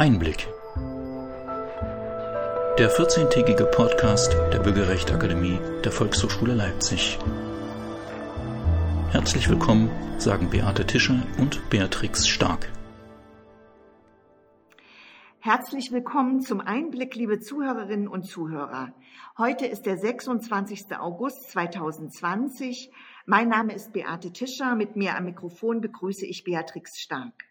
Einblick. Der 14-tägige Podcast der Bürgerrechtsakademie der Volkshochschule Leipzig. Herzlich willkommen, sagen Beate Tischer und Beatrix Stark. Herzlich willkommen zum Einblick, liebe Zuhörerinnen und Zuhörer. Heute ist der 26. August 2020. Mein Name ist Beate Tischer. Mit mir am Mikrofon begrüße ich Beatrix Stark.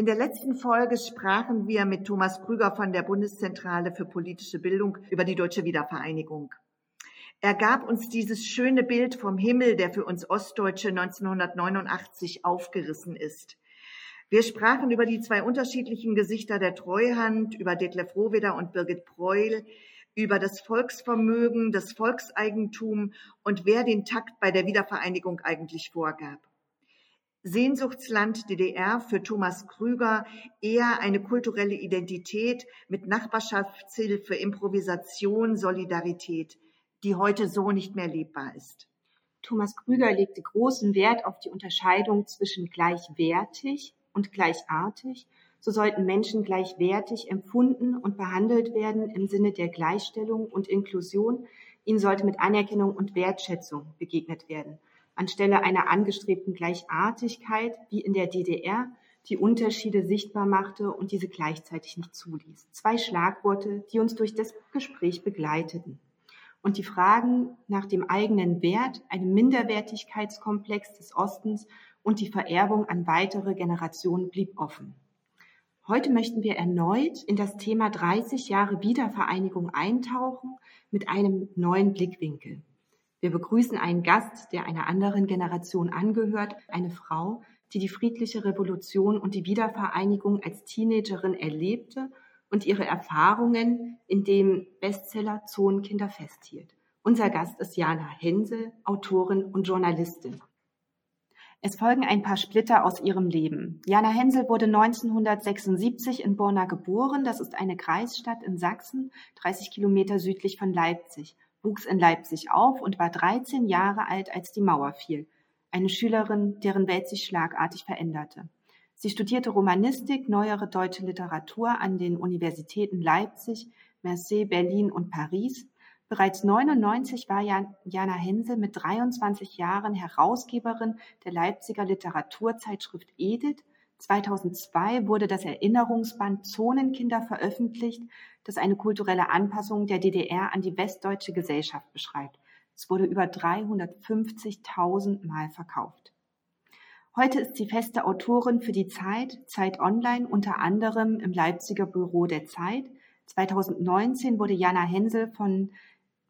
In der letzten Folge sprachen wir mit Thomas Krüger von der Bundeszentrale für politische Bildung über die deutsche Wiedervereinigung. Er gab uns dieses schöne Bild vom Himmel, der für uns Ostdeutsche 1989 aufgerissen ist. Wir sprachen über die zwei unterschiedlichen Gesichter der Treuhand, über Detlef Rohweder und Birgit Preul, über das Volksvermögen, das Volkseigentum und wer den Takt bei der Wiedervereinigung eigentlich vorgab. Sehnsuchtsland DDR für Thomas Krüger eher eine kulturelle Identität mit Nachbarschaftshilfe, Improvisation, Solidarität, die heute so nicht mehr lebbar ist. Thomas Krüger legte großen Wert auf die Unterscheidung zwischen gleichwertig und gleichartig. So sollten Menschen gleichwertig empfunden und behandelt werden im Sinne der Gleichstellung und Inklusion. Ihnen sollte mit Anerkennung und Wertschätzung begegnet werden anstelle einer angestrebten Gleichartigkeit wie in der DDR die Unterschiede sichtbar machte und diese gleichzeitig nicht zuließ. Zwei Schlagworte, die uns durch das Gespräch begleiteten. Und die Fragen nach dem eigenen Wert, einem Minderwertigkeitskomplex des Ostens und die Vererbung an weitere Generationen blieb offen. Heute möchten wir erneut in das Thema 30 Jahre Wiedervereinigung eintauchen mit einem neuen Blickwinkel. Wir begrüßen einen Gast, der einer anderen Generation angehört, eine Frau, die die friedliche Revolution und die Wiedervereinigung als Teenagerin erlebte und ihre Erfahrungen in dem Bestseller Zonenkinder festhielt. Unser Gast ist Jana Hensel, Autorin und Journalistin. Es folgen ein paar Splitter aus ihrem Leben. Jana Hensel wurde 1976 in Borna geboren. Das ist eine Kreisstadt in Sachsen, 30 Kilometer südlich von Leipzig wuchs in Leipzig auf und war 13 Jahre alt, als die Mauer fiel. Eine Schülerin, deren Welt sich schlagartig veränderte. Sie studierte Romanistik, neuere deutsche Literatur an den Universitäten Leipzig, Marseille, Berlin und Paris. Bereits 99 war Jana Hensel mit 23 Jahren Herausgeberin der Leipziger Literaturzeitschrift Edith 2002 wurde das Erinnerungsband Zonenkinder veröffentlicht, das eine kulturelle Anpassung der DDR an die westdeutsche Gesellschaft beschreibt. Es wurde über 350.000 Mal verkauft. Heute ist sie feste Autorin für die Zeit, Zeit Online, unter anderem im Leipziger Büro der Zeit. 2019 wurde Jana Hensel von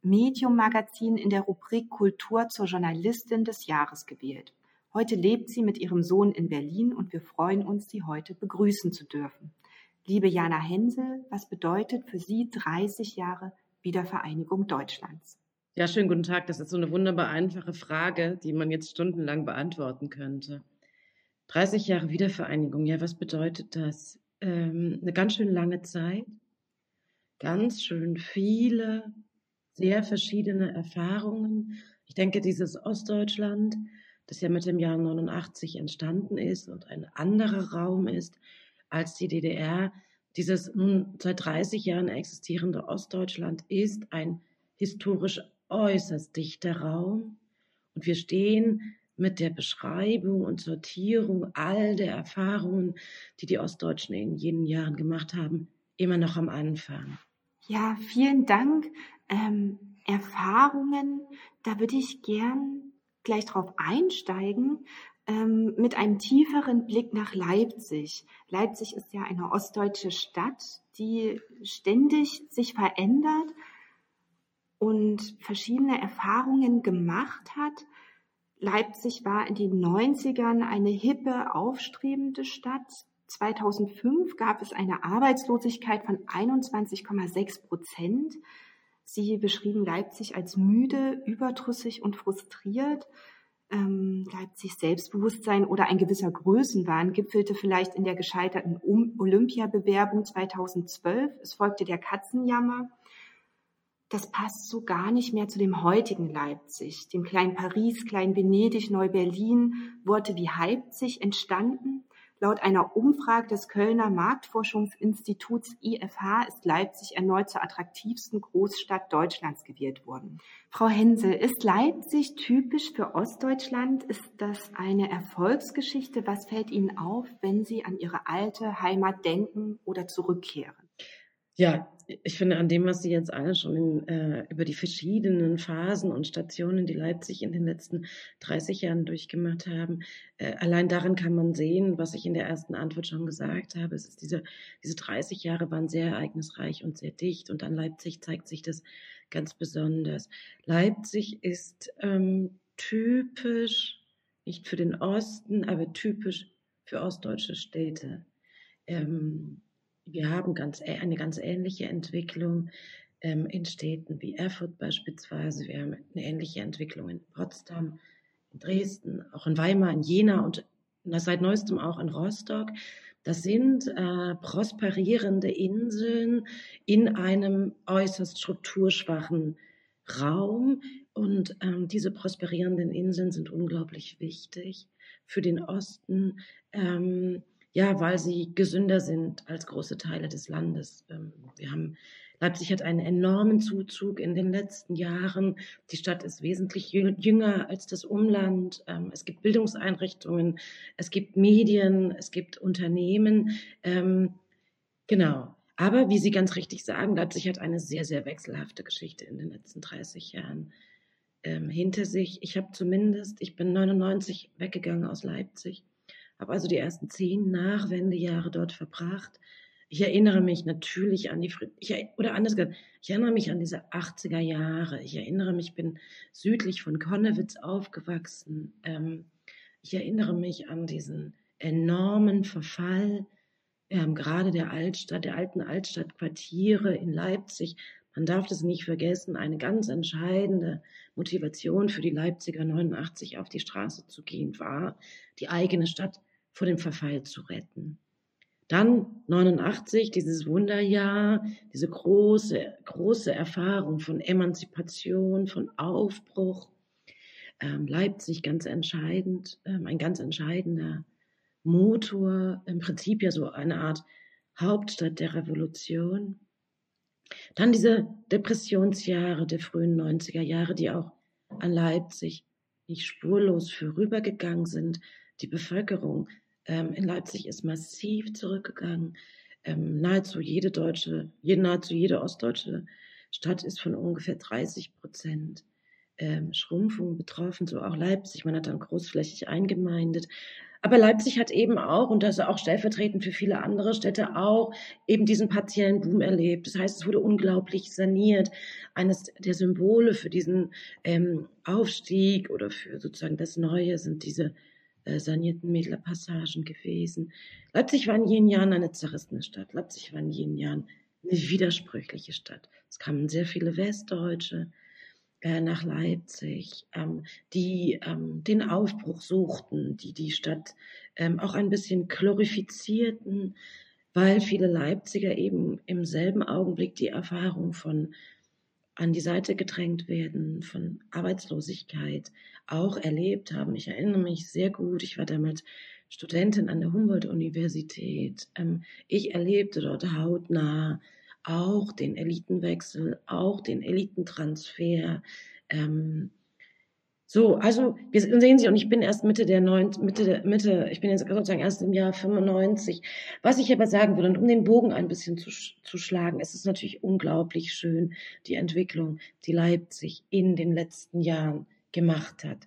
Medium Magazin in der Rubrik Kultur zur Journalistin des Jahres gewählt. Heute lebt sie mit ihrem Sohn in Berlin und wir freuen uns, sie heute begrüßen zu dürfen. Liebe Jana Hensel, was bedeutet für Sie 30 Jahre Wiedervereinigung Deutschlands? Ja, schönen guten Tag. Das ist so eine wunderbar einfache Frage, die man jetzt stundenlang beantworten könnte. 30 Jahre Wiedervereinigung, ja, was bedeutet das? Ähm, eine ganz schön lange Zeit, ganz schön viele, sehr verschiedene Erfahrungen. Ich denke, dieses Ostdeutschland, das ja mit dem Jahr 89 entstanden ist und ein anderer Raum ist als die DDR. Dieses nun seit 30 Jahren existierende Ostdeutschland ist ein historisch äußerst dichter Raum und wir stehen mit der Beschreibung und Sortierung all der Erfahrungen, die die Ostdeutschen in jenen Jahren gemacht haben, immer noch am Anfang. Ja, vielen Dank. Ähm, Erfahrungen, da würde ich gern gleich drauf einsteigen ähm, mit einem tieferen Blick nach Leipzig. Leipzig ist ja eine ostdeutsche Stadt, die ständig sich verändert und verschiedene Erfahrungen gemacht hat. Leipzig war in den 90ern eine hippe, aufstrebende Stadt. 2005 gab es eine Arbeitslosigkeit von 21,6 Prozent. Sie beschrieben Leipzig als müde, überdrüssig und frustriert. Ähm, Leipzigs Selbstbewusstsein oder ein gewisser Größenwahn gipfelte vielleicht in der gescheiterten Olympiabewerbung 2012. Es folgte der Katzenjammer. Das passt so gar nicht mehr zu dem heutigen Leipzig, dem kleinen Paris, kleinen Venedig, Neu-Berlin. Worte wie Leipzig entstanden. Laut einer Umfrage des Kölner Marktforschungsinstituts IFH ist Leipzig erneut zur attraktivsten Großstadt Deutschlands gewählt worden. Frau Hensel, ist Leipzig typisch für Ostdeutschland? Ist das eine Erfolgsgeschichte? Was fällt Ihnen auf, wenn Sie an Ihre alte Heimat denken oder zurückkehren? Ja, ich finde an dem, was Sie jetzt alle schon in, äh, über die verschiedenen Phasen und Stationen, die Leipzig in den letzten 30 Jahren durchgemacht haben, äh, allein darin kann man sehen, was ich in der ersten Antwort schon gesagt habe. Es ist diese, diese 30 Jahre waren sehr ereignisreich und sehr dicht und an Leipzig zeigt sich das ganz besonders. Leipzig ist ähm, typisch, nicht für den Osten, aber typisch für ostdeutsche Städte. Ähm, wir haben ganz, eine ganz ähnliche Entwicklung ähm, in Städten wie Erfurt beispielsweise. Wir haben eine ähnliche Entwicklung in Potsdam, in Dresden, auch in Weimar, in Jena und seit neuestem auch in Rostock. Das sind äh, prosperierende Inseln in einem äußerst strukturschwachen Raum. Und ähm, diese prosperierenden Inseln sind unglaublich wichtig für den Osten. Ähm, ja, weil sie gesünder sind als große Teile des Landes. Ähm, wir haben Leipzig hat einen enormen Zuzug in den letzten Jahren. Die Stadt ist wesentlich jünger als das Umland. Ähm, es gibt Bildungseinrichtungen, es gibt Medien, es gibt Unternehmen. Ähm, genau. Aber wie Sie ganz richtig sagen, Leipzig hat eine sehr, sehr wechselhafte Geschichte in den letzten 30 Jahren hinter sich. Ich habe zumindest, ich bin 99 weggegangen aus Leipzig habe also die ersten zehn Nachwendejahre dort verbracht. Ich erinnere mich natürlich an die, ich, oder anders gesagt, ich erinnere mich an diese 80er Jahre. Ich erinnere mich, ich bin südlich von Konnewitz aufgewachsen. Ähm, ich erinnere mich an diesen enormen Verfall, ähm, gerade der Altstadt, der alten Altstadtquartiere in Leipzig. Man darf das nicht vergessen, eine ganz entscheidende Motivation für die Leipziger 89 auf die Straße zu gehen war, die eigene Stadt vor dem Verfall zu retten. Dann 89, dieses Wunderjahr, diese große, große Erfahrung von Emanzipation, von Aufbruch. Ähm, Leipzig ganz entscheidend, ähm, ein ganz entscheidender Motor, im Prinzip ja so eine Art Hauptstadt der Revolution. Dann diese Depressionsjahre der frühen 90er Jahre, die auch an Leipzig nicht spurlos vorübergegangen sind. Die Bevölkerung ähm, in Leipzig ist massiv zurückgegangen. Ähm, nahezu jede deutsche, nahezu jede ostdeutsche Stadt ist von ungefähr 30 Prozent ähm, Schrumpfung betroffen, so auch Leipzig. Man hat dann großflächig eingemeindet. Aber Leipzig hat eben auch, und das ist auch stellvertretend für viele andere Städte auch, eben diesen partiellen Boom erlebt. Das heißt, es wurde unglaublich saniert. Eines der Symbole für diesen ähm, Aufstieg oder für sozusagen das Neue sind diese sanierten Mädlerpassagen gewesen. Leipzig war in jenen Jahren eine zerrissene Stadt. Leipzig war in jenen Jahren eine widersprüchliche Stadt. Es kamen sehr viele Westdeutsche äh, nach Leipzig, ähm, die ähm, den Aufbruch suchten, die die Stadt ähm, auch ein bisschen glorifizierten, weil viele Leipziger eben im selben Augenblick die Erfahrung von an die Seite gedrängt werden, von Arbeitslosigkeit auch erlebt haben. Ich erinnere mich sehr gut, ich war damals Studentin an der Humboldt-Universität. Ähm, ich erlebte dort hautnah auch den Elitenwechsel, auch den Elitentransfer. Ähm, so, also wir sehen Sie, und ich bin erst Mitte der neun, Mitte, der, Mitte, ich bin jetzt sozusagen erst im Jahr 95. Was ich aber sagen würde, und um den Bogen ein bisschen zu, zu schlagen, es ist natürlich unglaublich schön, die Entwicklung, die Leipzig in den letzten Jahren gemacht hat.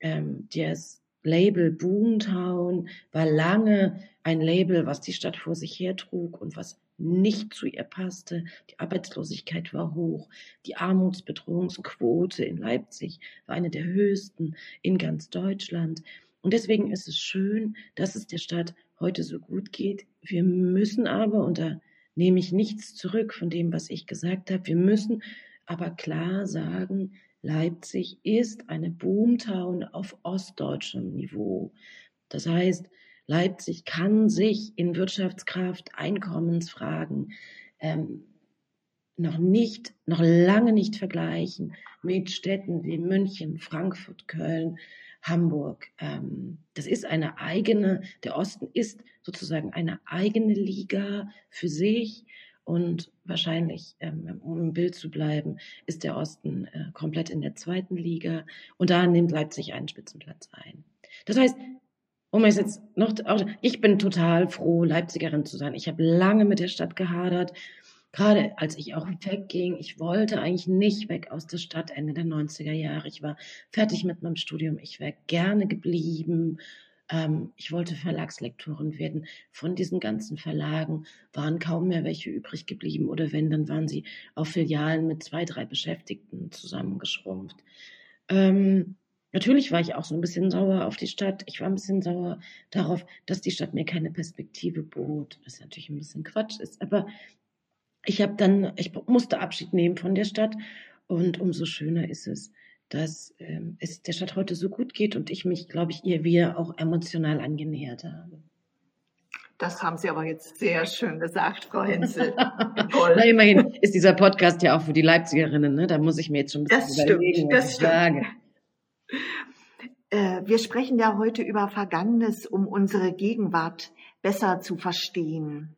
Ähm, das Label Boomtown war lange ein Label, was die Stadt vor sich hertrug und was nicht zu ihr passte. Die Arbeitslosigkeit war hoch. Die Armutsbedrohungsquote in Leipzig war eine der höchsten in ganz Deutschland. Und deswegen ist es schön, dass es der Stadt heute so gut geht. Wir müssen aber, und da nehme ich nichts zurück von dem, was ich gesagt habe, wir müssen aber klar sagen, Leipzig ist eine Boomtown auf ostdeutschem Niveau. Das heißt, Leipzig kann sich in Wirtschaftskraft, Einkommensfragen ähm, noch nicht, noch lange nicht vergleichen mit Städten wie München, Frankfurt, Köln, Hamburg. Ähm, das ist eine eigene, der Osten ist sozusagen eine eigene Liga für sich. Und wahrscheinlich, ähm, um im Bild zu bleiben, ist der Osten äh, komplett in der zweiten Liga. Und da nimmt Leipzig einen Spitzenplatz ein. Das heißt, um es jetzt noch, ich bin total froh, Leipzigerin zu sein. Ich habe lange mit der Stadt gehadert. Gerade als ich auch wegging, ich wollte eigentlich nicht weg aus der Stadt Ende der 90er Jahre. Ich war fertig mit meinem Studium. Ich wäre gerne geblieben. Ähm, ich wollte Verlagslektorin werden. Von diesen ganzen Verlagen waren kaum mehr welche übrig geblieben. Oder wenn, dann waren sie auf Filialen mit zwei, drei Beschäftigten zusammengeschrumpft. Ähm, Natürlich war ich auch so ein bisschen sauer auf die Stadt. Ich war ein bisschen sauer darauf, dass die Stadt mir keine Perspektive bot. Was natürlich ein bisschen Quatsch ist. Aber ich habe dann, ich musste Abschied nehmen von der Stadt. Und umso schöner ist es, dass ähm, es der Stadt heute so gut geht und ich mich, glaube ich, ihr wieder auch emotional angenähert habe. Das haben Sie aber jetzt sehr schön gesagt, Frau Henzel. Na, immerhin ist dieser Podcast ja auch für die Leipzigerinnen, ne? Da muss ich mir jetzt schon ein bisschen das überlegen, stimmt, was ich stimmt. sage. Äh, wir sprechen ja heute über Vergangenes, um unsere Gegenwart besser zu verstehen.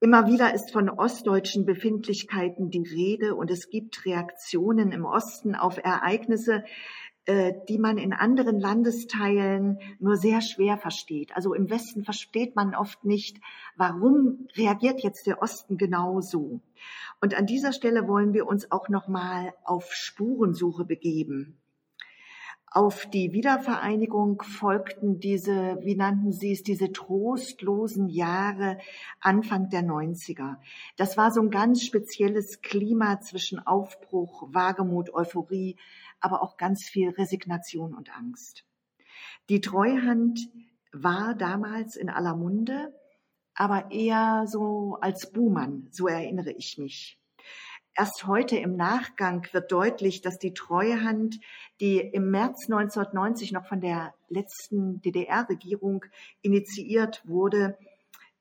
Immer wieder ist von ostdeutschen Befindlichkeiten die Rede und es gibt Reaktionen im Osten auf Ereignisse, äh, die man in anderen Landesteilen nur sehr schwer versteht. Also im Westen versteht man oft nicht, warum reagiert jetzt der Osten genauso. Und an dieser Stelle wollen wir uns auch noch mal auf Spurensuche begeben. Auf die Wiedervereinigung folgten diese, wie nannten Sie es, diese trostlosen Jahre Anfang der 90er. Das war so ein ganz spezielles Klima zwischen Aufbruch, Wagemut, Euphorie, aber auch ganz viel Resignation und Angst. Die Treuhand war damals in aller Munde, aber eher so als Buhmann, so erinnere ich mich. Erst heute im Nachgang wird deutlich, dass die Treuhand, die im März 1990 noch von der letzten DDR-Regierung initiiert wurde,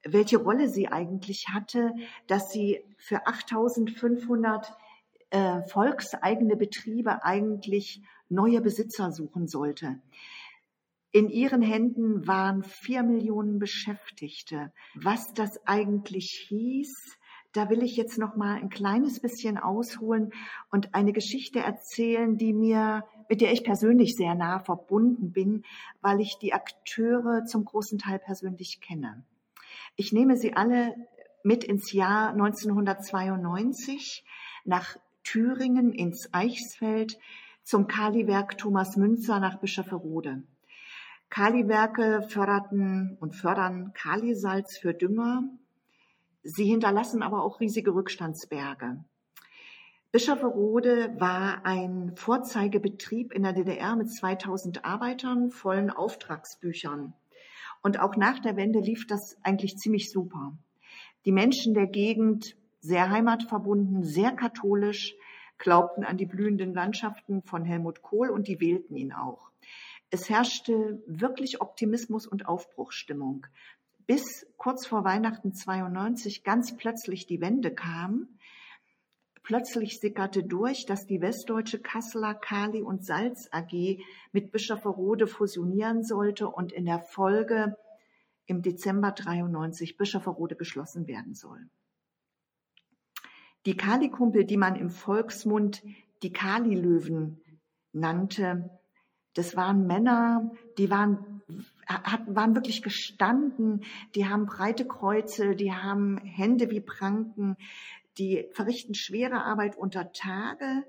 welche Rolle sie eigentlich hatte, dass sie für 8500 äh, volkseigene Betriebe eigentlich neue Besitzer suchen sollte. In ihren Händen waren vier Millionen Beschäftigte. Was das eigentlich hieß, da will ich jetzt noch mal ein kleines bisschen ausholen und eine Geschichte erzählen, die mir, mit der ich persönlich sehr nah verbunden bin, weil ich die Akteure zum großen Teil persönlich kenne. Ich nehme sie alle mit ins Jahr 1992 nach Thüringen ins Eichsfeld zum Kaliwerk Thomas Münzer nach Bischofferode. Kaliwerke förderten und fördern Kalisalz für Dünger, Sie hinterlassen aber auch riesige Rückstandsberge. Bischofferode war ein Vorzeigebetrieb in der DDR mit 2000 Arbeitern, vollen Auftragsbüchern. Und auch nach der Wende lief das eigentlich ziemlich super. Die Menschen der Gegend, sehr heimatverbunden, sehr katholisch, glaubten an die blühenden Landschaften von Helmut Kohl und die wählten ihn auch. Es herrschte wirklich Optimismus und Aufbruchsstimmung bis kurz vor Weihnachten 92 ganz plötzlich die Wende kam. Plötzlich sickerte durch, dass die westdeutsche Kasseler Kali und Salz AG mit Bischofferode fusionieren sollte und in der Folge im Dezember 93 Bischofferode geschlossen werden soll. Die Kali-Kumpel, die man im Volksmund die Kali-Löwen nannte, das waren Männer, die waren, waren wirklich gestanden, die haben breite Kreuze, die haben Hände wie Pranken, die verrichten schwere Arbeit unter Tage.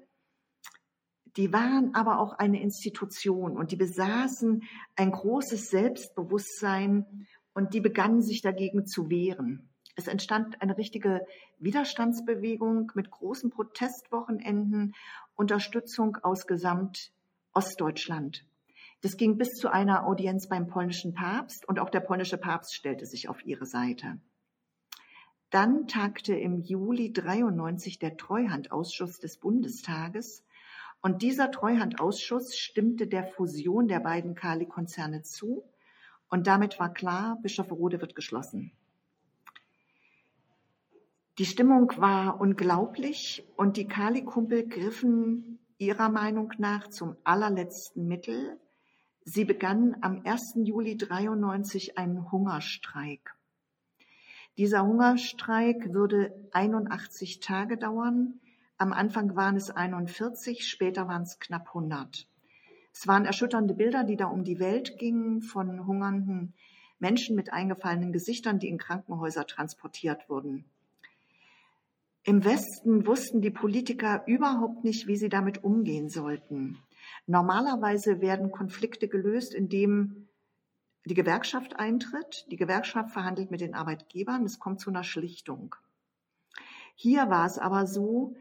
Die waren aber auch eine Institution und die besaßen ein großes Selbstbewusstsein und die begannen sich dagegen zu wehren. Es entstand eine richtige Widerstandsbewegung mit großen Protestwochenenden, Unterstützung aus gesamt Ostdeutschland. Das ging bis zu einer Audienz beim polnischen Papst und auch der polnische Papst stellte sich auf ihre Seite. Dann tagte im Juli 93 der Treuhandausschuss des Bundestages und dieser Treuhandausschuss stimmte der Fusion der beiden Kali-Konzerne zu und damit war klar, Bischofferode wird geschlossen. Die Stimmung war unglaublich und die Kali-Kumpel griffen ihrer Meinung nach zum allerletzten Mittel. Sie begann am 1. Juli 93 einen Hungerstreik. Dieser Hungerstreik würde 81 Tage dauern. Am Anfang waren es 41, später waren es knapp 100. Es waren erschütternde Bilder, die da um die Welt gingen von hungernden Menschen mit eingefallenen Gesichtern, die in Krankenhäuser transportiert wurden. Im Westen wussten die Politiker überhaupt nicht, wie sie damit umgehen sollten. Normalerweise werden Konflikte gelöst, indem die Gewerkschaft eintritt. Die Gewerkschaft verhandelt mit den Arbeitgebern. Es kommt zu einer Schlichtung. Hier war es aber so,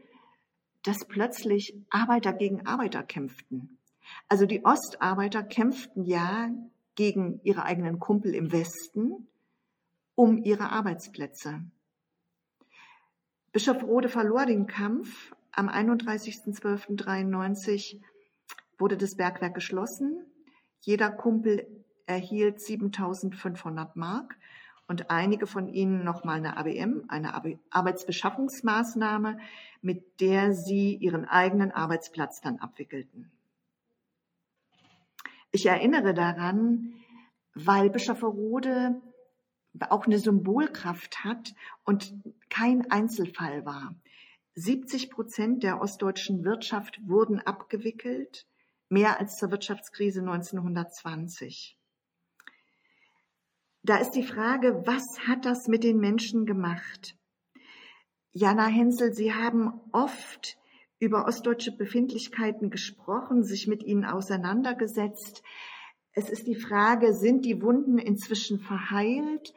dass plötzlich Arbeiter gegen Arbeiter kämpften. Also die Ostarbeiter kämpften ja gegen ihre eigenen Kumpel im Westen um ihre Arbeitsplätze. Bischof Rode verlor den Kampf. Am 31.12.93 wurde das Bergwerk geschlossen. Jeder Kumpel erhielt 7500 Mark und einige von ihnen nochmal eine ABM, eine Arbeitsbeschaffungsmaßnahme, mit der sie ihren eigenen Arbeitsplatz dann abwickelten. Ich erinnere daran, weil Bischofferode auch eine Symbolkraft hat und kein Einzelfall war. 70 Prozent der ostdeutschen Wirtschaft wurden abgewickelt, mehr als zur Wirtschaftskrise 1920. Da ist die Frage, was hat das mit den Menschen gemacht? Jana Hensel, Sie haben oft über ostdeutsche Befindlichkeiten gesprochen, sich mit ihnen auseinandergesetzt. Es ist die Frage, sind die Wunden inzwischen verheilt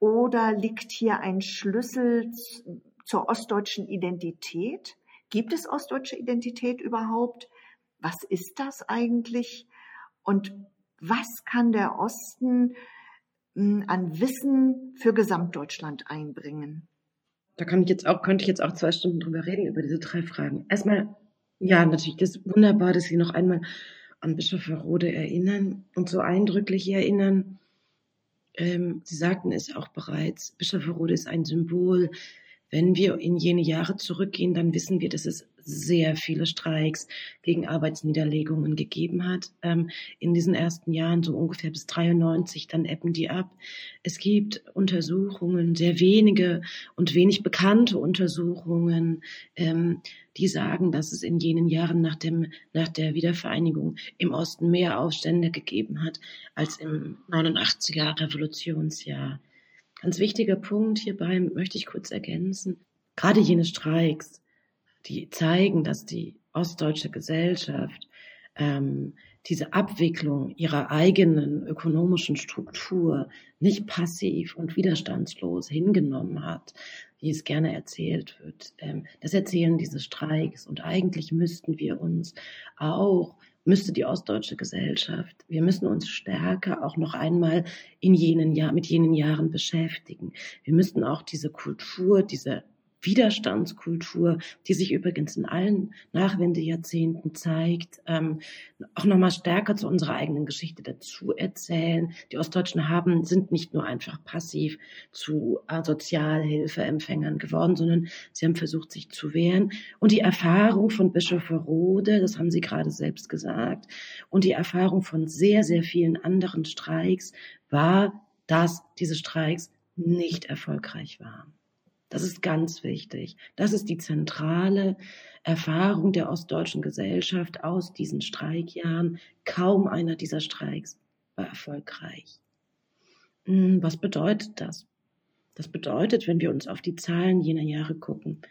oder liegt hier ein Schlüssel zur ostdeutschen Identität? Gibt es ostdeutsche Identität überhaupt? Was ist das eigentlich? Und was kann der Osten an Wissen für Gesamtdeutschland einbringen? Da kann ich jetzt auch, könnte ich jetzt auch zwei Stunden drüber reden, über diese drei Fragen. Erstmal, ja, natürlich, das ist wunderbar, dass Sie noch einmal an Bischof Verrode erinnern und so eindrücklich erinnern. Ähm, Sie sagten es auch bereits, Bischof Verrode ist ein Symbol. Wenn wir in jene Jahre zurückgehen, dann wissen wir, dass es sehr viele Streiks gegen Arbeitsniederlegungen gegeben hat. Ähm, in diesen ersten Jahren, so ungefähr bis 93, dann ebben die ab. Es gibt Untersuchungen, sehr wenige und wenig bekannte Untersuchungen, ähm, die sagen, dass es in jenen Jahren nach, dem, nach der Wiedervereinigung im Osten mehr Aufstände gegeben hat als im 89er Revolutionsjahr. Ganz wichtiger Punkt hierbei möchte ich kurz ergänzen. Gerade jene Streiks, die zeigen, dass die ostdeutsche Gesellschaft ähm, diese Abwicklung ihrer eigenen ökonomischen Struktur nicht passiv und widerstandslos hingenommen hat, wie es gerne erzählt wird. Ähm, das erzählen diese Streiks und eigentlich müssten wir uns auch müsste die ostdeutsche Gesellschaft, wir müssen uns stärker auch noch einmal in jenen Jahr, mit jenen Jahren beschäftigen. Wir müssten auch diese Kultur, diese Widerstandskultur, die sich übrigens in allen Nachwendejahrzehnten zeigt, ähm, auch nochmal stärker zu unserer eigenen Geschichte dazu erzählen. Die Ostdeutschen haben, sind nicht nur einfach passiv zu äh, Sozialhilfeempfängern geworden, sondern sie haben versucht, sich zu wehren. Und die Erfahrung von Bischof Rode, das haben Sie gerade selbst gesagt, und die Erfahrung von sehr, sehr vielen anderen Streiks war, dass diese Streiks nicht erfolgreich waren. Das ist ganz wichtig. Das ist die zentrale Erfahrung der ostdeutschen Gesellschaft aus diesen Streikjahren. Kaum einer dieser Streiks war erfolgreich. Hm, was bedeutet das? Das bedeutet, wenn wir uns auf die Zahlen jener Jahre gucken,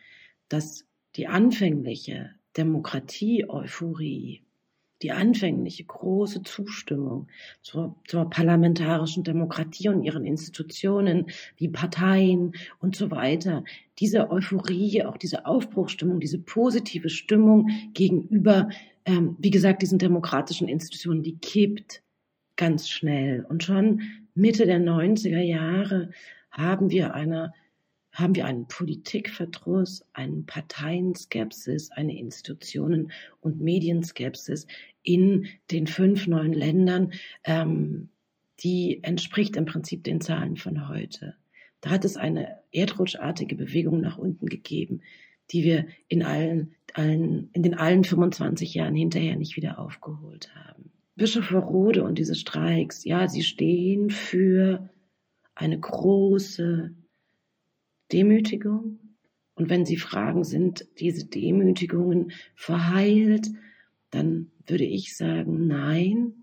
dass die anfängliche Demokratie-Euphorie die anfängliche große Zustimmung zur, zur, parlamentarischen Demokratie und ihren Institutionen wie Parteien und so weiter, diese Euphorie, auch diese Aufbruchstimmung, diese positive Stimmung gegenüber, ähm, wie gesagt, diesen demokratischen Institutionen, die kippt ganz schnell. Und schon Mitte der 90er Jahre haben wir eine haben wir einen Politikverdruss, einen Parteienskepsis, eine Institutionen- und Medienskepsis in den fünf neuen Ländern, ähm, die entspricht im Prinzip den Zahlen von heute. Da hat es eine erdrutschartige Bewegung nach unten gegeben, die wir in allen, allen, in den allen 25 Jahren hinterher nicht wieder aufgeholt haben. Bischofferode und diese Streiks, ja, sie stehen für eine große Demütigung. Und wenn Sie fragen, sind diese Demütigungen verheilt, dann würde ich sagen, nein.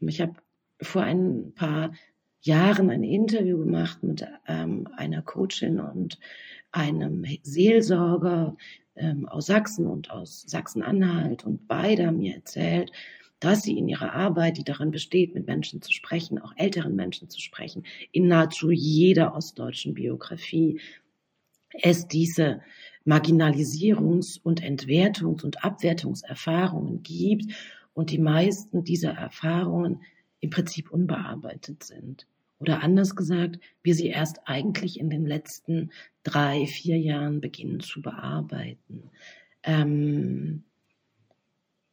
Ich habe vor ein paar Jahren ein Interview gemacht mit ähm, einer Coachin und einem Seelsorger ähm, aus Sachsen und aus Sachsen-Anhalt und beide haben mir erzählt, dass sie in ihrer Arbeit, die darin besteht, mit Menschen zu sprechen, auch älteren Menschen zu sprechen, in nahezu jeder ostdeutschen Biografie es diese Marginalisierungs- und Entwertungs- und Abwertungserfahrungen gibt und die meisten dieser Erfahrungen im Prinzip unbearbeitet sind. Oder anders gesagt, wir sie erst eigentlich in den letzten drei, vier Jahren beginnen zu bearbeiten. Ähm,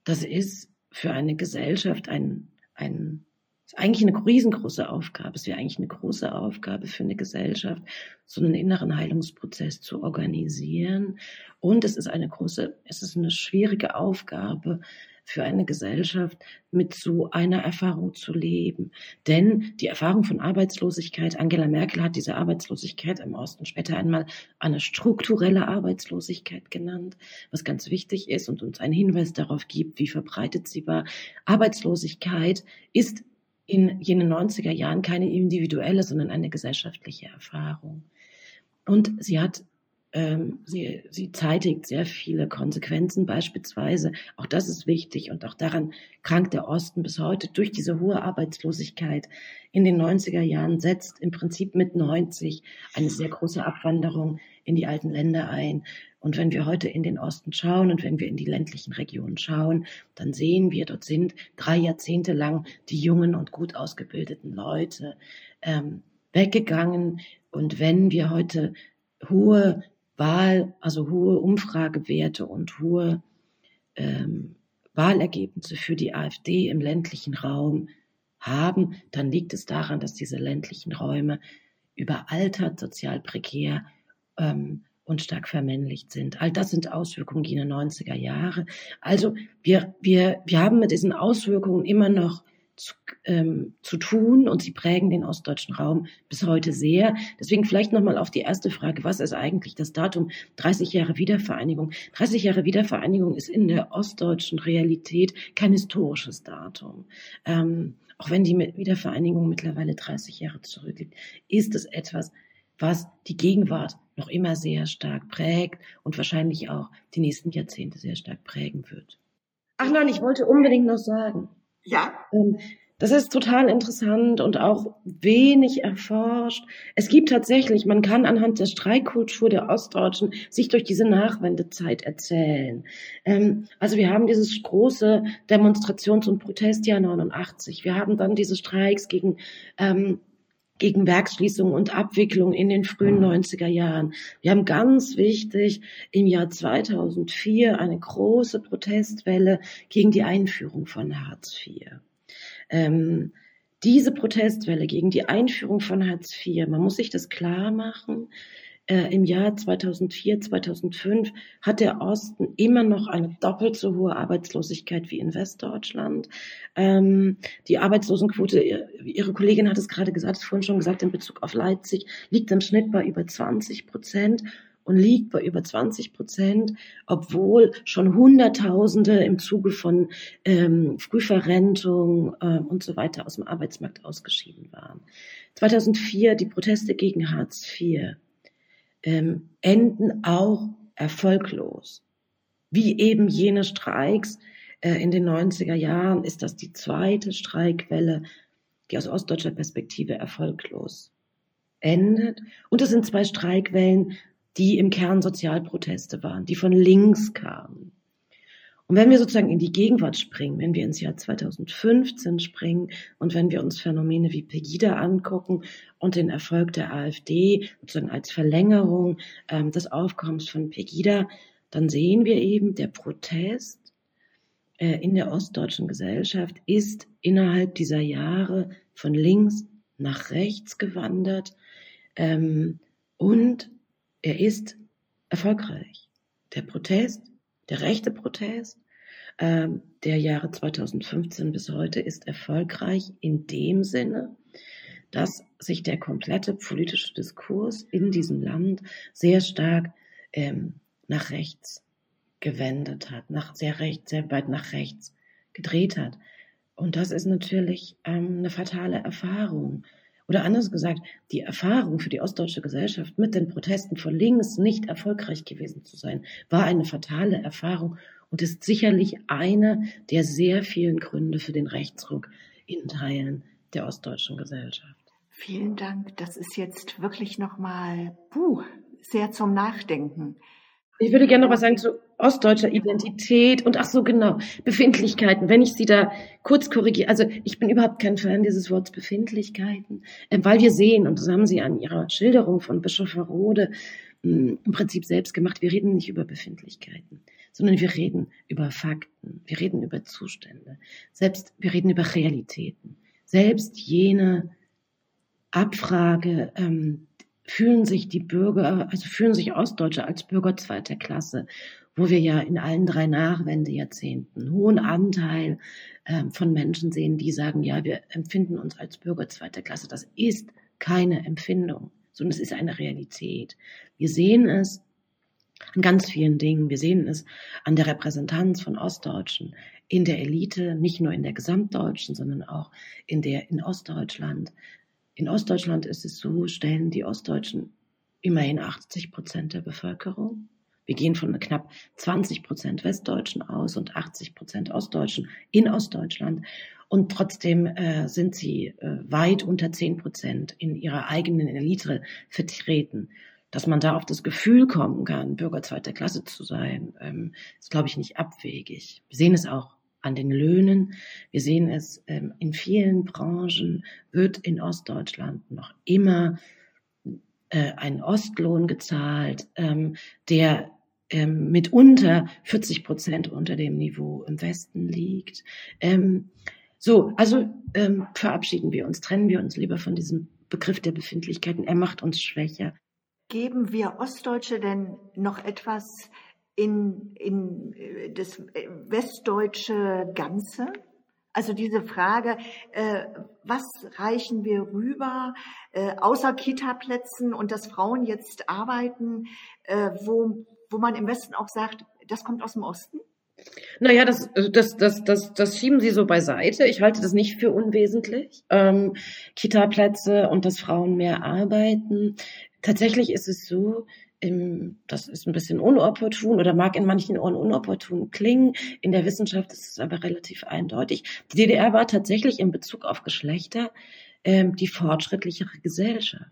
das ist für eine Gesellschaft ein, ein ist eigentlich eine riesengroße Aufgabe. Es wäre eigentlich eine große Aufgabe für eine Gesellschaft, so einen inneren Heilungsprozess zu organisieren. Und es ist eine große, es ist eine schwierige Aufgabe, für eine Gesellschaft mit so einer Erfahrung zu leben. Denn die Erfahrung von Arbeitslosigkeit, Angela Merkel hat diese Arbeitslosigkeit im Osten später einmal eine strukturelle Arbeitslosigkeit genannt, was ganz wichtig ist und uns einen Hinweis darauf gibt, wie verbreitet sie war. Arbeitslosigkeit ist in jenen 90er Jahren keine individuelle, sondern eine gesellschaftliche Erfahrung. Und sie hat ähm, sie, sie zeitigt sehr viele Konsequenzen, beispielsweise, auch das ist wichtig und auch daran krankt der Osten bis heute durch diese hohe Arbeitslosigkeit in den 90er Jahren, setzt im Prinzip mit 90 eine sehr große Abwanderung in die alten Länder ein. Und wenn wir heute in den Osten schauen und wenn wir in die ländlichen Regionen schauen, dann sehen wir, dort sind drei Jahrzehnte lang die jungen und gut ausgebildeten Leute ähm, weggegangen. Und wenn wir heute hohe Wahl, also hohe Umfragewerte und hohe ähm, Wahlergebnisse für die AfD im ländlichen Raum haben, dann liegt es daran, dass diese ländlichen Räume überaltert, sozial prekär ähm, und stark vermännlicht sind. All das sind Auswirkungen jener 90er Jahre. Also wir, wir, wir haben mit diesen Auswirkungen immer noch zu, ähm, zu tun und sie prägen den ostdeutschen Raum bis heute sehr. Deswegen vielleicht nochmal auf die erste Frage, was ist eigentlich das Datum 30 Jahre Wiedervereinigung? 30 Jahre Wiedervereinigung ist in der ostdeutschen Realität kein historisches Datum. Ähm, auch wenn die Wiedervereinigung mittlerweile 30 Jahre zurückliegt, ist es etwas, was die Gegenwart noch immer sehr stark prägt und wahrscheinlich auch die nächsten Jahrzehnte sehr stark prägen wird. Ach nein, ich wollte unbedingt noch sagen, ja. Ähm, das ist total interessant und auch wenig erforscht. Es gibt tatsächlich, man kann anhand der Streikkultur der Ostdeutschen sich durch diese Nachwendezeit erzählen. Ähm, also wir haben dieses große Demonstrations- und Protestjahr 89. Wir haben dann diese Streiks gegen ähm, gegen Werksschließung und Abwicklung in den frühen 90er Jahren. Wir haben ganz wichtig im Jahr 2004 eine große Protestwelle gegen die Einführung von Hartz IV. Ähm, diese Protestwelle gegen die Einführung von Hartz IV, man muss sich das klar machen, äh, im Jahr 2004, 2005 hat der Osten immer noch eine doppelt so hohe Arbeitslosigkeit wie in Westdeutschland. Ähm, die Arbeitslosenquote, Ihre Kollegin hat es gerade gesagt, es vorhin schon gesagt, in Bezug auf Leipzig, liegt im Schnitt bei über 20 Prozent und liegt bei über 20 Prozent, obwohl schon Hunderttausende im Zuge von ähm, Frühverrentung äh, und so weiter aus dem Arbeitsmarkt ausgeschieden waren. 2004 die Proteste gegen Hartz IV ähm, enden auch erfolglos. Wie eben jene Streiks äh, in den 90er Jahren ist das die zweite Streikwelle, die aus ostdeutscher Perspektive erfolglos endet. Und es sind zwei Streikwellen, die im Kern Sozialproteste waren, die von links kamen. Und wenn wir sozusagen in die Gegenwart springen, wenn wir ins Jahr 2015 springen und wenn wir uns Phänomene wie Pegida angucken und den Erfolg der AfD sozusagen als Verlängerung ähm, des Aufkommens von Pegida, dann sehen wir eben, der Protest äh, in der ostdeutschen Gesellschaft ist innerhalb dieser Jahre von links nach rechts gewandert ähm, und er ist erfolgreich. Der Protest, der rechte Protest der Jahre 2015 bis heute ist erfolgreich in dem Sinne, dass sich der komplette politische Diskurs in diesem Land sehr stark ähm, nach rechts gewendet hat, nach sehr recht, sehr weit nach rechts gedreht hat. Und das ist natürlich ähm, eine fatale Erfahrung. Oder anders gesagt, die Erfahrung für die ostdeutsche Gesellschaft mit den Protesten von links nicht erfolgreich gewesen zu sein, war eine fatale Erfahrung und ist sicherlich eine der sehr vielen Gründe für den Rechtsruck in Teilen der ostdeutschen Gesellschaft. Vielen Dank. Das ist jetzt wirklich nochmal, puh, sehr zum Nachdenken. Ich würde gerne noch was sagen zu ostdeutscher Identität und ach so genau, Befindlichkeiten. Wenn ich Sie da kurz korrigiere, also ich bin überhaupt kein Fan dieses Wortes Befindlichkeiten, äh, weil wir sehen, und das haben Sie an Ihrer Schilderung von Bischof Verrode hm, im Prinzip selbst gemacht, wir reden nicht über Befindlichkeiten, sondern wir reden über Fakten, wir reden über Zustände, selbst wir reden über Realitäten. Selbst jene Abfrage, ähm, fühlen sich die Bürger, also fühlen sich Ostdeutsche als Bürger zweiter Klasse, wo wir ja in allen drei Nachwendejahrzehnten einen hohen Anteil ähm, von Menschen sehen, die sagen, ja, wir empfinden uns als Bürger zweiter Klasse. Das ist keine Empfindung, sondern es ist eine Realität. Wir sehen es an ganz vielen Dingen. Wir sehen es an der Repräsentanz von Ostdeutschen in der Elite, nicht nur in der Gesamtdeutschen, sondern auch in der in Ostdeutschland. In Ostdeutschland ist es so, stellen die Ostdeutschen immerhin 80 Prozent der Bevölkerung. Wir gehen von knapp 20 Prozent Westdeutschen aus und 80 Prozent Ostdeutschen in Ostdeutschland. Und trotzdem äh, sind sie äh, weit unter 10 Prozent in ihrer eigenen Elite vertreten. Dass man da auf das Gefühl kommen kann, Bürger zweiter Klasse zu sein, ähm, ist, glaube ich, nicht abwegig. Wir sehen es auch an den Löhnen. Wir sehen es ähm, in vielen Branchen wird in Ostdeutschland noch immer äh, ein Ostlohn gezahlt, ähm, der ähm, mitunter 40 Prozent unter dem Niveau im Westen liegt. Ähm, so, also ähm, verabschieden wir uns, trennen wir uns lieber von diesem Begriff der Befindlichkeiten. Er macht uns schwächer. Geben wir Ostdeutsche denn noch etwas in, in äh, das äh, westdeutsche Ganze? Also diese Frage, äh, was reichen wir rüber, äh, außer Kita-Plätzen und dass Frauen jetzt arbeiten, äh, wo, wo man im Westen auch sagt, das kommt aus dem Osten? Naja, das, das, das, das, das schieben Sie so beiseite. Ich halte das nicht für unwesentlich. Ähm, Kita-Plätze und dass Frauen mehr arbeiten. Tatsächlich ist es so, im, das ist ein bisschen unopportun oder mag in manchen Ohren unopportun klingen. In der Wissenschaft ist es aber relativ eindeutig. Die DDR war tatsächlich in Bezug auf Geschlechter ähm, die fortschrittlichere Gesellschaft.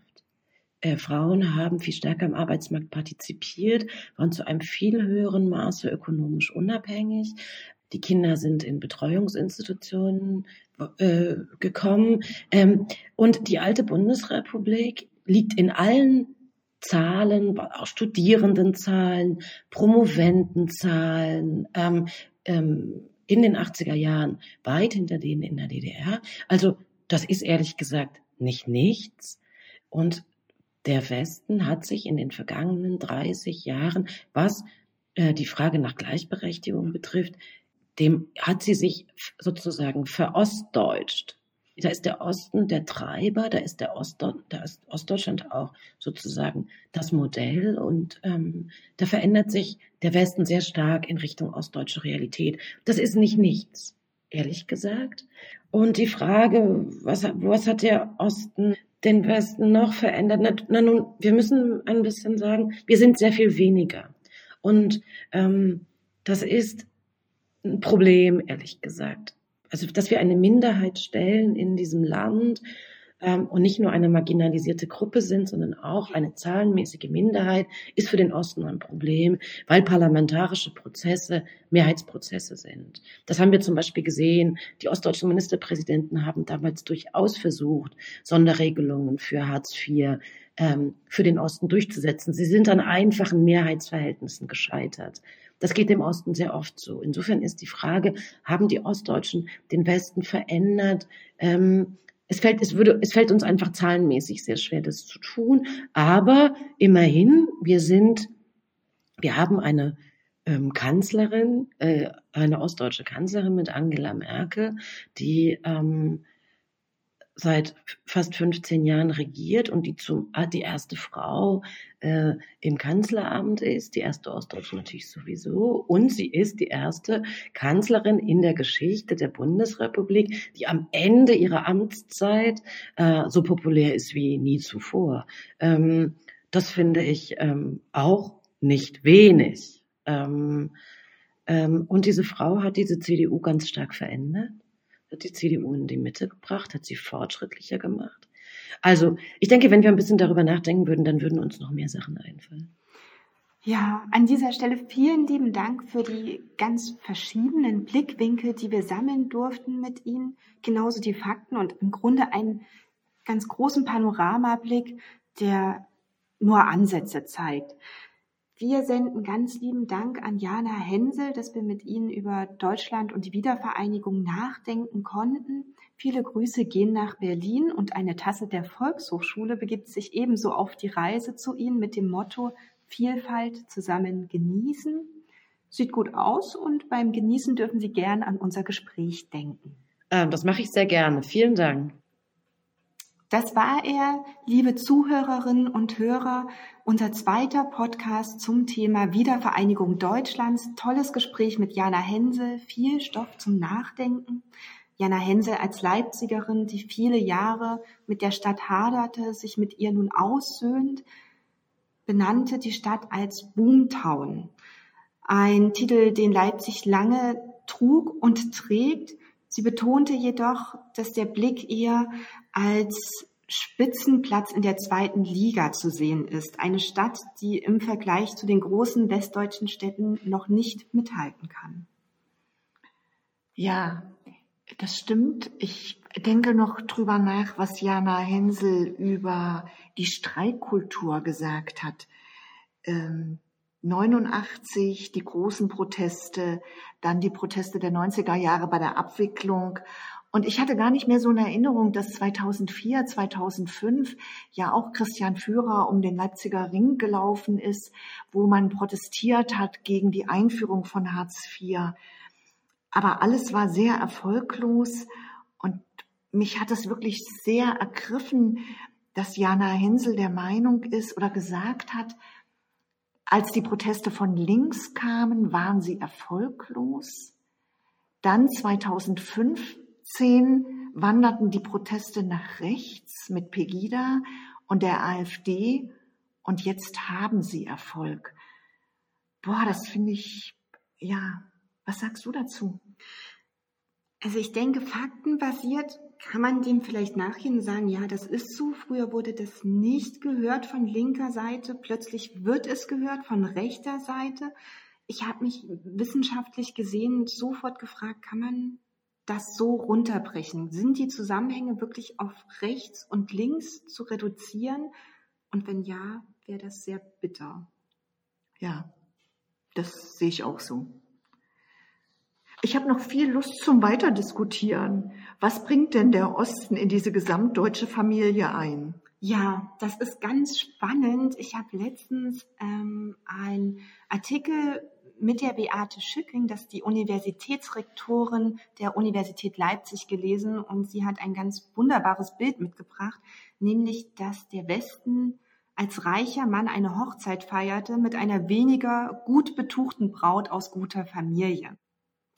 Äh, Frauen haben viel stärker am Arbeitsmarkt partizipiert, waren zu einem viel höheren Maße ökonomisch unabhängig. Die Kinder sind in Betreuungsinstitutionen äh, gekommen. Ähm, und die alte Bundesrepublik liegt in allen Zahlen, auch Studierendenzahlen, Promovendenzahlen, ähm, ähm, in den 80er Jahren weit hinter denen in der DDR. Also das ist ehrlich gesagt nicht nichts. Und der Westen hat sich in den vergangenen 30 Jahren, was äh, die Frage nach Gleichberechtigung betrifft, dem hat sie sich sozusagen verostdeutscht da ist der Osten der Treiber, da ist der Ost, da ist Ostdeutschland auch sozusagen das Modell und ähm, da verändert sich der Westen sehr stark in Richtung ostdeutsche Realität. Das ist nicht nichts, ehrlich gesagt. Und die Frage, was, was hat der Osten den Westen noch verändert? Na, na nun, wir müssen ein bisschen sagen, wir sind sehr viel weniger. Und ähm, das ist ein Problem, ehrlich gesagt also dass wir eine Minderheit stellen in diesem Land ähm, und nicht nur eine marginalisierte Gruppe sind, sondern auch eine zahlenmäßige Minderheit, ist für den Osten ein Problem, weil parlamentarische Prozesse Mehrheitsprozesse sind. Das haben wir zum Beispiel gesehen. Die ostdeutschen Ministerpräsidenten haben damals durchaus versucht, Sonderregelungen für Hartz IV ähm, für den Osten durchzusetzen. Sie sind an einfachen Mehrheitsverhältnissen gescheitert. Das geht dem Osten sehr oft so. Insofern ist die Frage, haben die Ostdeutschen den Westen verändert? Ähm, es fällt, es würde, es fällt uns einfach zahlenmäßig sehr schwer, das zu tun. Aber immerhin, wir sind, wir haben eine ähm, Kanzlerin, äh, eine ostdeutsche Kanzlerin mit Angela Merkel, die ähm, seit fast 15 Jahren regiert und die zum ah, die erste Frau äh, im Kanzleramt ist, die erste Ostdeutsche natürlich sowieso und sie ist die erste Kanzlerin in der Geschichte der Bundesrepublik, die am Ende ihrer Amtszeit äh, so populär ist wie nie zuvor. Ähm, das finde ich ähm, auch nicht wenig. Ähm, ähm, und diese Frau hat diese CDU ganz stark verändert hat die CDU in die Mitte gebracht, hat sie fortschrittlicher gemacht. Also ich denke, wenn wir ein bisschen darüber nachdenken würden, dann würden uns noch mehr Sachen einfallen. Ja, an dieser Stelle vielen lieben Dank für die ganz verschiedenen Blickwinkel, die wir sammeln durften mit Ihnen. Genauso die Fakten und im Grunde einen ganz großen Panoramablick, der nur Ansätze zeigt. Wir senden ganz lieben Dank an Jana Hensel, dass wir mit Ihnen über Deutschland und die Wiedervereinigung nachdenken konnten. Viele Grüße gehen nach Berlin und eine Tasse der Volkshochschule begibt sich ebenso auf die Reise zu Ihnen mit dem Motto Vielfalt zusammen genießen. Sieht gut aus und beim Genießen dürfen Sie gern an unser Gespräch denken. Ähm, das mache ich sehr gerne. Vielen Dank. Das war er, liebe Zuhörerinnen und Hörer, unser zweiter Podcast zum Thema Wiedervereinigung Deutschlands. Tolles Gespräch mit Jana Hensel, viel Stoff zum Nachdenken. Jana Hensel als Leipzigerin, die viele Jahre mit der Stadt haderte, sich mit ihr nun aussöhnt, benannte die Stadt als Boomtown. Ein Titel, den Leipzig lange trug und trägt. Sie betonte jedoch, dass der Blick eher als Spitzenplatz in der zweiten Liga zu sehen ist. Eine Stadt, die im Vergleich zu den großen westdeutschen Städten noch nicht mithalten kann. Ja, das stimmt. Ich denke noch drüber nach, was Jana Hensel über die Streikkultur gesagt hat. Ähm, 89 die großen Proteste, dann die Proteste der 90er Jahre bei der Abwicklung. Und ich hatte gar nicht mehr so eine Erinnerung, dass 2004, 2005 ja auch Christian Führer um den Leipziger Ring gelaufen ist, wo man protestiert hat gegen die Einführung von Hartz IV. Aber alles war sehr erfolglos und mich hat es wirklich sehr ergriffen, dass Jana Hensel der Meinung ist oder gesagt hat, als die Proteste von links kamen, waren sie erfolglos. Dann 2015 wanderten die Proteste nach rechts mit Pegida und der AfD und jetzt haben sie Erfolg. Boah, das finde ich, ja, was sagst du dazu? Also ich denke, faktenbasiert kann man dem vielleicht nachgehen und sagen, ja, das ist so. Früher wurde das nicht gehört von linker Seite. Plötzlich wird es gehört von rechter Seite. Ich habe mich wissenschaftlich gesehen sofort gefragt, kann man das so runterbrechen? Sind die Zusammenhänge wirklich auf rechts und links zu reduzieren? Und wenn ja, wäre das sehr bitter. Ja, das sehe ich auch so. Ich habe noch viel Lust zum Weiterdiskutieren. Was bringt denn der Osten in diese gesamtdeutsche Familie ein? Ja, das ist ganz spannend. Ich habe letztens ähm, einen Artikel mit der Beate Schücking, das ist die Universitätsrektorin der Universität Leipzig gelesen und sie hat ein ganz wunderbares Bild mitgebracht, nämlich dass der Westen als reicher Mann eine Hochzeit feierte mit einer weniger gut betuchten Braut aus guter Familie.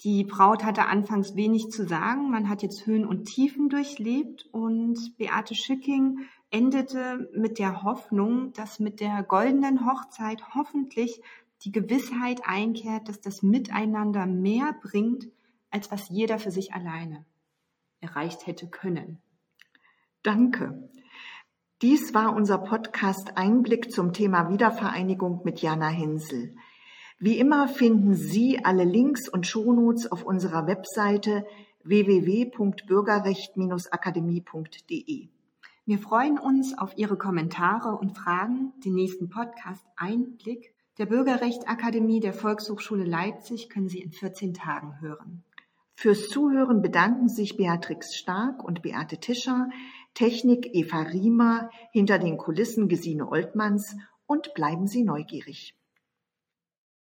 Die Braut hatte anfangs wenig zu sagen. Man hat jetzt Höhen und Tiefen durchlebt und Beate Schicking endete mit der Hoffnung, dass mit der goldenen Hochzeit hoffentlich die Gewissheit einkehrt, dass das Miteinander mehr bringt, als was jeder für sich alleine erreicht hätte können. Danke. Dies war unser Podcast Einblick zum Thema Wiedervereinigung mit Jana Hensel. Wie immer finden Sie alle Links und Shownotes auf unserer Webseite www.bürgerrecht-akademie.de. Wir freuen uns auf Ihre Kommentare und Fragen. Den nächsten Podcast Einblick der Bürgerrechtsakademie der Volkshochschule Leipzig können Sie in 14 Tagen hören. Fürs Zuhören bedanken sich Beatrix Stark und Beate Tischer, Technik Eva Riemer, hinter den Kulissen Gesine Oltmanns und bleiben Sie neugierig.